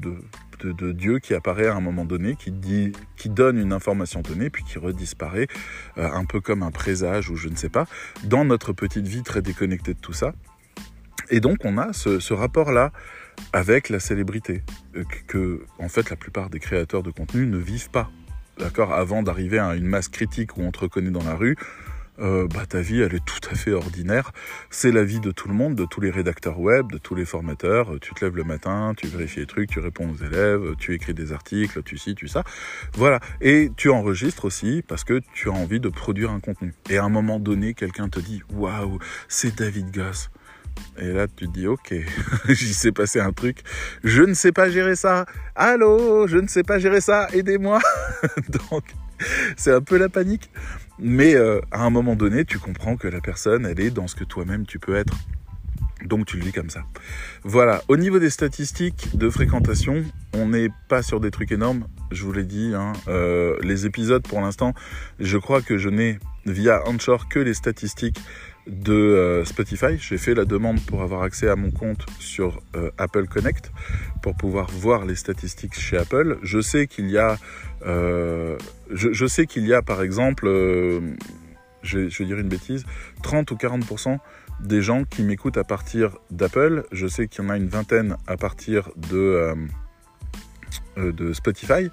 de, Dieu qui apparaît à un moment donné, qui, dit, qui donne une information donnée, puis qui redisparaît, euh, un peu comme un présage ou je ne sais pas, dans notre petite vie très déconnectée de tout ça. Et donc on a ce, ce rapport-là avec la célébrité, euh, que en fait la plupart des créateurs de contenu ne vivent pas d'accord, avant d'arriver à une masse critique où on te reconnaît dans la rue, euh, bah, ta vie, elle est tout à fait ordinaire. C'est la vie de tout le monde, de tous les rédacteurs web, de tous les formateurs. Tu te lèves le matin, tu vérifies les trucs, tu réponds aux élèves, tu écris des articles, tu ci, tu ça. Voilà. Et tu enregistres aussi parce que tu as envie de produire un contenu. Et à un moment donné, quelqu'un te dit, waouh, c'est David Goss. Et là, tu te dis, ok, j'y s'est passé un truc. Je ne sais pas gérer ça. Allô, je ne sais pas gérer ça. Aidez-moi. Donc, c'est un peu la panique. Mais euh, à un moment donné, tu comprends que la personne, elle est dans ce que toi-même tu peux être. Donc tu le lis comme ça. Voilà, au niveau des statistiques de fréquentation, on n'est pas sur des trucs énormes, je vous l'ai dit. Hein. Euh, les épisodes, pour l'instant, je crois que je n'ai via Anchor que les statistiques de euh, Spotify. J'ai fait la demande pour avoir accès à mon compte sur euh, Apple Connect pour pouvoir voir les statistiques chez Apple. Je sais qu'il y a, je, je, sais qu'il y a par exemple, je je vais dire une bêtise, 30 ou 40% des gens qui m'écoutent à partir d'Apple. Je sais qu'il y en a une vingtaine à partir de, euh, euh, de Spotify.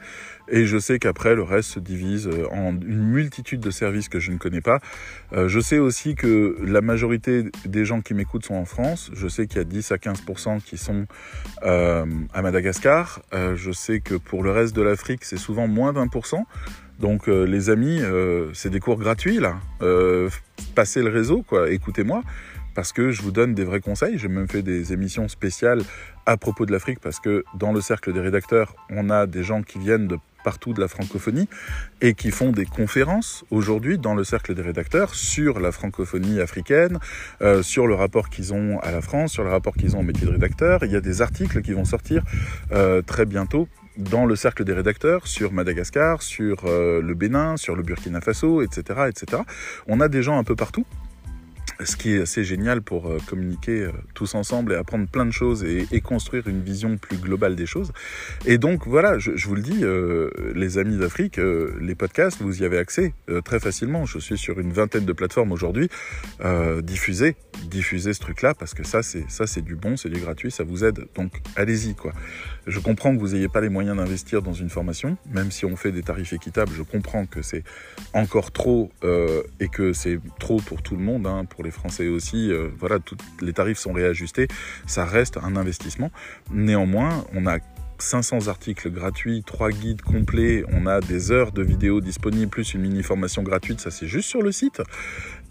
Et je sais qu'après, le reste se divise euh, en une multitude de services que je ne connais pas. je sais aussi que la majorité des gens qui m'écoutent sont en France. Je sais qu'il y a 10 à 15% qui sont à Madagascar. je sais que pour le reste de l'Afrique, c'est souvent moins d'un pour cent. Donc les amis, c'est des cours gratuits là. passez le réseau, quoi. Écoutez-moi parce que je vous donne des vrais conseils. J'ai même fait des émissions spéciales à propos de l'Afrique parce que dans le cercle des rédacteurs, on a des gens qui viennent de partout de la francophonie et qui font des conférences aujourd'hui dans le cercle des rédacteurs sur la francophonie africaine, euh, sur le rapport qu'ils ont à la France, sur le rapport qu'ils ont au métier de rédacteur. Il y a des articles qui vont sortir euh, très bientôt dans le cercle des rédacteurs sur Madagascar, sur euh, le Bénin, sur le Burkina Faso, etc., etc. On a des gens un peu partout ce qui est assez génial pour euh, communiquer euh, tous ensemble et apprendre plein de choses et, construire une vision plus globale des choses. Et donc voilà, je, vous le dis, euh, les amis d'Afrique, les podcasts, vous y avez accès très facilement. Je suis sur une vingtaine de plateformes aujourd'hui. diffusez, diffusez ce truc-là parce que ça c'est ça c'est du bon, c'est du gratuit, ça vous aide. Donc allez-y quoi. Je comprends que vous n'ayez pas les moyens d'investir dans une formation, même si on fait des tarifs équitables. Je comprends que c'est encore trop et que c'est trop pour tout le monde, hein, pour les Français aussi, euh, voilà, tous les tarifs sont réajustés, ça reste un investissement. Néanmoins, on a 500 articles gratuits, 3 guides complets, on a des heures de vidéos disponibles, plus une mini-formation gratuite, ça c'est juste sur le site.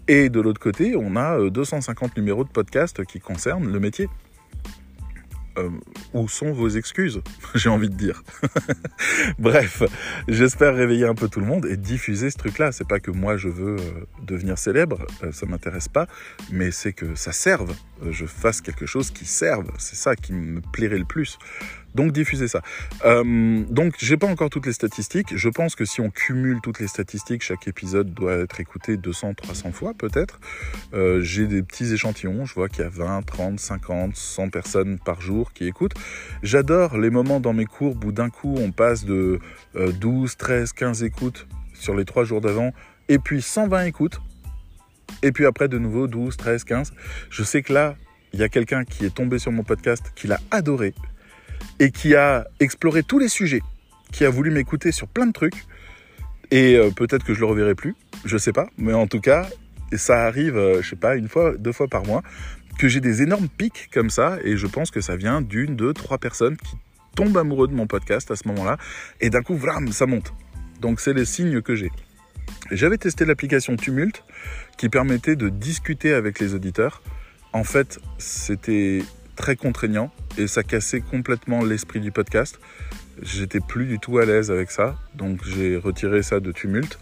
Et de l'autre côté, on a 250 euh, numéros de podcast qui concernent le métier. Euh, où sont vos excuses J'ai envie de dire. Bref, j'espère réveiller un peu tout le monde et diffuser ce truc-là. C'est pas que moi je veux euh, devenir célèbre, euh, ça m'intéresse pas, mais c'est que ça serve. je fasse quelque chose qui serve. C'est ça qui me plairait le plus. Donc diffusez ça. Euh, donc j'ai pas encore toutes les statistiques. Je pense que si on cumule toutes les statistiques, chaque épisode doit être écouté 200, 300 fois peut-être. Euh, j'ai des petits échantillons. Je vois qu'il y a 20, 30, 50, 100 personnes par jour qui écoutent. J'adore les moments dans mes courbes où d'un coup on passe de 12, 13, 15 écoutes sur les trois jours d'avant et puis 120 écoutes. Et puis après de nouveau 12, 13, 15. Je sais que là, il y a quelqu'un qui est tombé sur mon podcast, qui l'a adoré, et qui a exploré tous les sujets, qui a voulu m'écouter sur plein de trucs. Et euh, peut-être que je le reverrai plus, je sais pas, mais en tout cas, ça arrive, euh, je sais pas, une fois, deux fois par mois, que j'ai des énormes pics comme ça, et je pense que ça vient d'une, deux, trois personnes qui tombent amoureux de mon podcast à ce moment-là, et d'un coup, vram, ça monte. Donc c'est les signes que j'ai. J'avais testé l'application Tumult qui permettait de discuter avec les auditeurs. En fait, c'était très contraignant et ça cassait complètement l'esprit du podcast. J'étais plus du tout à l'aise avec ça, donc j'ai retiré ça de tumulte.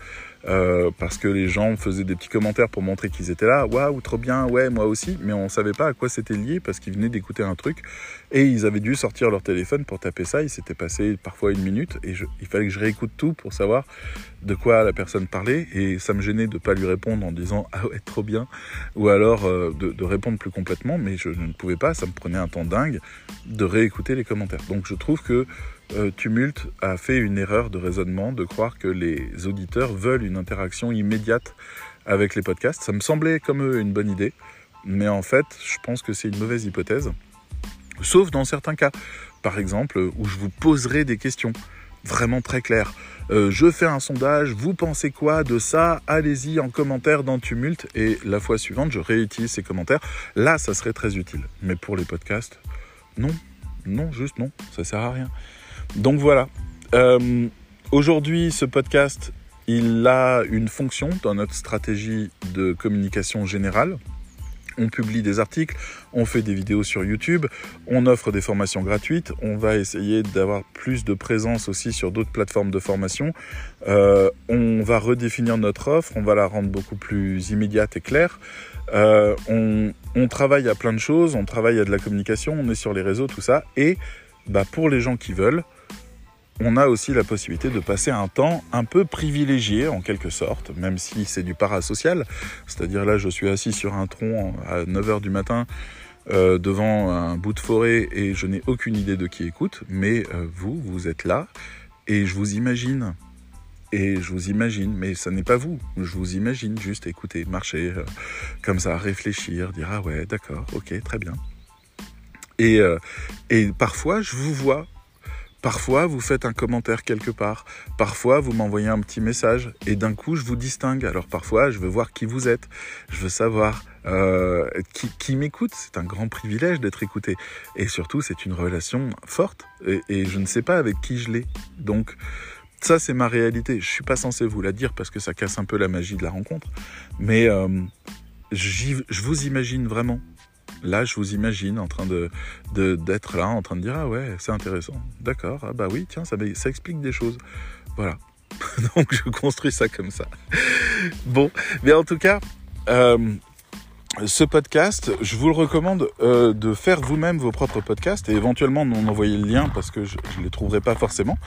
Euh, parce que les gens faisaient des petits commentaires pour montrer qu'ils étaient là. Waouh, trop bien, ouais, moi aussi. Mais on savait pas à quoi c'était lié parce qu'ils venaient d'écouter un truc et ils avaient dû sortir leur téléphone pour taper ça. Il s'était passé parfois une minute et il fallait que je réécoute tout pour savoir de quoi la personne parlait et ça me gênait de pas lui répondre en disant ah ouais, trop bien ou alors euh, de, de répondre plus complètement. Mais je ne pouvais pas, ça me prenait un temps dingue de réécouter les commentaires. Donc je trouve que euh, Tumult a fait une erreur de raisonnement de croire que les auditeurs veulent une interaction immédiate avec les podcasts. Ça me semblait comme une bonne idée, mais en fait, je pense que c'est une mauvaise hypothèse. Sauf dans certains cas, par exemple, où je vous poserai des questions vraiment très claires. Euh, je fais un sondage, vous pensez quoi de ça? Allez-y en commentaire dans Tumult et la fois suivante, je réutilise ces commentaires. Là, ça serait très utile. Mais pour les podcasts, non, non, juste non, ça sert à rien. Donc voilà. Euh, aujourd'hui, ce podcast, il a une fonction dans notre stratégie de communication générale. On publie des articles, on fait des vidéos sur YouTube, on offre des formations gratuites, on va essayer d'avoir plus de présence aussi sur d'autres plateformes de formation. Euh, on va redéfinir notre offre, on va la rendre beaucoup plus immédiate et claire. Euh, on, travaille à plein de choses, on travaille à de la communication, on est sur les réseaux, tout ça. Et bah, pour les gens qui veulent, on a aussi la possibilité de passer un temps un peu privilégié en quelque sorte, même si c'est du parasocial. C'est-à-dire là, je suis assis sur un tronc à 9h du matin euh, devant un bout de forêt et je n'ai aucune idée de qui écoute, mais euh, vous, vous êtes là et je vous imagine. Et je vous imagine, mais ça n'est pas vous. Je vous imagine juste écouter, marcher euh, comme ça, réfléchir, dire ah ouais, d'accord, ok, très bien. Et, et parfois, je vous vois Parfois, vous faites un commentaire quelque part. Parfois, vous m'envoyez un petit message. Et d'un coup, je vous distingue. Alors parfois, je veux voir qui vous êtes. Je veux savoir euh, qui, m'écoute. C'est un grand privilège d'être écouté. Et surtout, c'est une relation forte. Et, je ne sais pas avec qui je l'ai. Donc, ça, c'est ma réalité. Je suis pas censé vous la dire parce que ça casse un peu la magie de la rencontre. Mais euh, je vous imagine vraiment. Là, je vous imagine en train de d'être là, en train de dire ah ouais, c'est intéressant. D'accord, ah bah oui, tiens, ça, ça explique des choses. Voilà. Donc je construis ça comme ça. Bon, mais en tout cas, euh, ce podcast, je vous le recommande euh, de faire vous-même vos propres podcasts et éventuellement de m'envoyer le lien parce que je ne les trouverai pas forcément.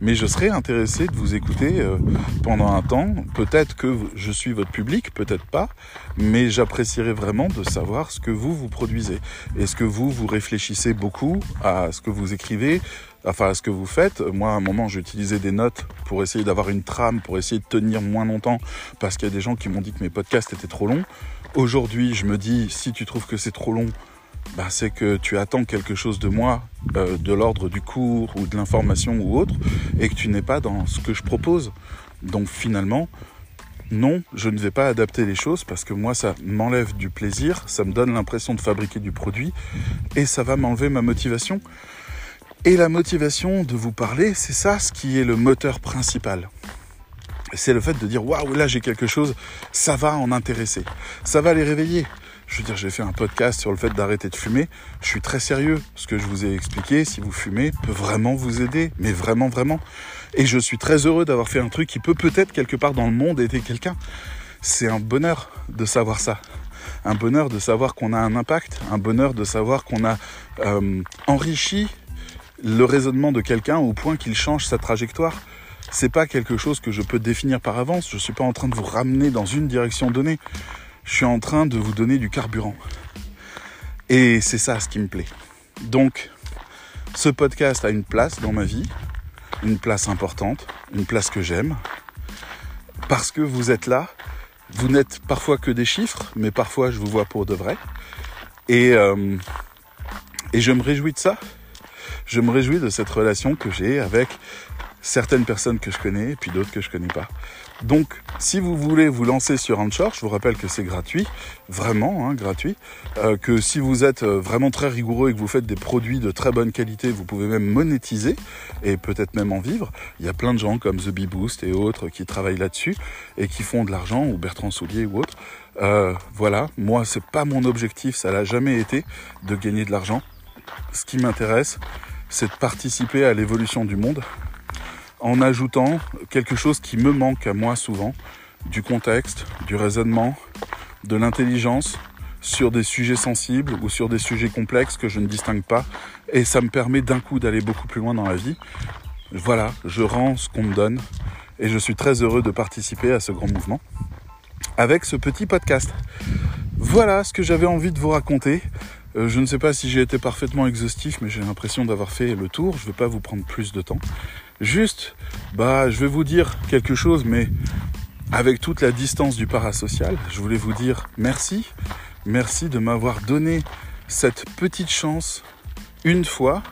Mais je serais intéressé de vous écouter euh, pendant un temps. Peut-être que je suis votre public, peut-être pas, mais j'apprécierais vraiment de savoir ce que vous vous produisez. Est-ce que vous vous réfléchissez beaucoup à ce que vous écrivez enfin à ce que vous faites? Moi, à un moment, j'utilisais des notes pour essayer d'avoir une trame, pour essayer de tenir moins longtemps, parce qu'il y a des gens qui m'ont dit que mes podcasts étaient trop longs. Aujourd'hui, je me dis, si tu trouves que c'est trop long, bah, c'est que tu attends quelque chose de moi, euh, de l'ordre du cours ou de l'information ou autre, et que tu n'es pas dans ce que je propose. Donc finalement, non, je ne vais pas adapter les choses parce que moi, ça m'enlève du plaisir, ça me donne l'impression de fabriquer du produit, et ça va m'enlever ma motivation. Et la motivation de vous parler, c'est ça ce qui est le moteur principal c'est le fait de dire waouh là j'ai quelque chose, ça va en intéresser, ça va les réveiller. Je veux dire, j'ai fait un podcast sur le fait d'arrêter de fumer. Je suis très sérieux. Ce que je vous ai expliqué, si vous fumez, peut vraiment vous aider, mais vraiment, vraiment. Et je suis très heureux d'avoir fait un truc qui peut peut-être quelque part dans le monde aider quelqu'un. C'est un bonheur de savoir ça. Un bonheur de savoir qu'on a un impact, un bonheur de savoir qu'on a euh, enrichi le raisonnement de quelqu'un au point qu'il change sa trajectoire c'est pas quelque chose que je peux définir par avance. Je suis pas en train de vous ramener dans une direction donnée. Je suis en train de vous donner du carburant. Et c'est ça ce qui me plaît. Donc, ce podcast a une place dans ma vie, une place importante, une place que j'aime, parce que vous êtes là. Vous n'êtes parfois que des chiffres, mais parfois je vous vois pour de vrai. Et, euh, et je me réjouis de ça. Je me réjouis de cette relation que j'ai avec certaines personnes que je connais et puis d'autres que je connais pas. Donc, si vous voulez vous lancer sur Anchor, je vous rappelle que c'est gratuit, vraiment hein, gratuit. Euh, que si vous êtes euh, vraiment très rigoureux et que vous faites des produits de très bonne qualité, vous pouvez même monétiser et peut-être même en vivre. Il y a plein de gens comme The Bee Boost et autres qui travaillent là-dessus et qui font de l'argent ou Bertrand Soulier ou autres. Euh, voilà, moi c'est pas mon objectif, ça l'a jamais été de gagner de l'argent. Ce qui m'intéresse, c'est de participer à l'évolution du monde en ajoutant quelque chose qui me manque à moi souvent, du contexte, du raisonnement, de l'intelligence sur des sujets sensibles ou sur des sujets complexes que je ne distingue pas. Et ça me permet d'un coup d'aller beaucoup plus loin dans la vie. Voilà, je rends ce qu'on me donne et je suis très heureux de participer à ce grand mouvement avec ce petit podcast. Voilà ce que j'avais envie de vous raconter. Euh, je ne sais pas si j'ai été parfaitement exhaustif, mais j'ai l'impression d'avoir fait le tour. Je ne vais pas vous prendre plus de temps. Juste, bah, je vais vous dire quelque chose, mais avec toute la distance du parasocial, je voulais vous dire merci. Merci de m'avoir donné cette petite chance, une fois,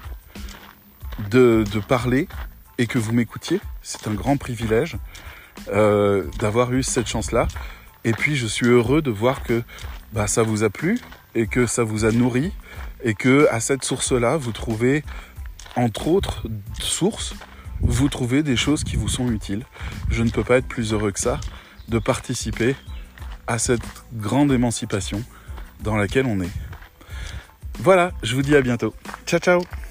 de, parler et que vous m'écoutiez. C'est un grand privilège euh, d'avoir eu cette chance-là. Et puis, je suis heureux de voir que bah, ça vous a plu et que ça vous a nourri et que à cette source-là, vous trouvez, entre autres sources, vous trouvez des choses qui vous sont utiles. Je ne peux pas être plus heureux que ça de participer à cette grande émancipation dans laquelle on est. Voilà, je vous dis à bientôt. Ciao ciao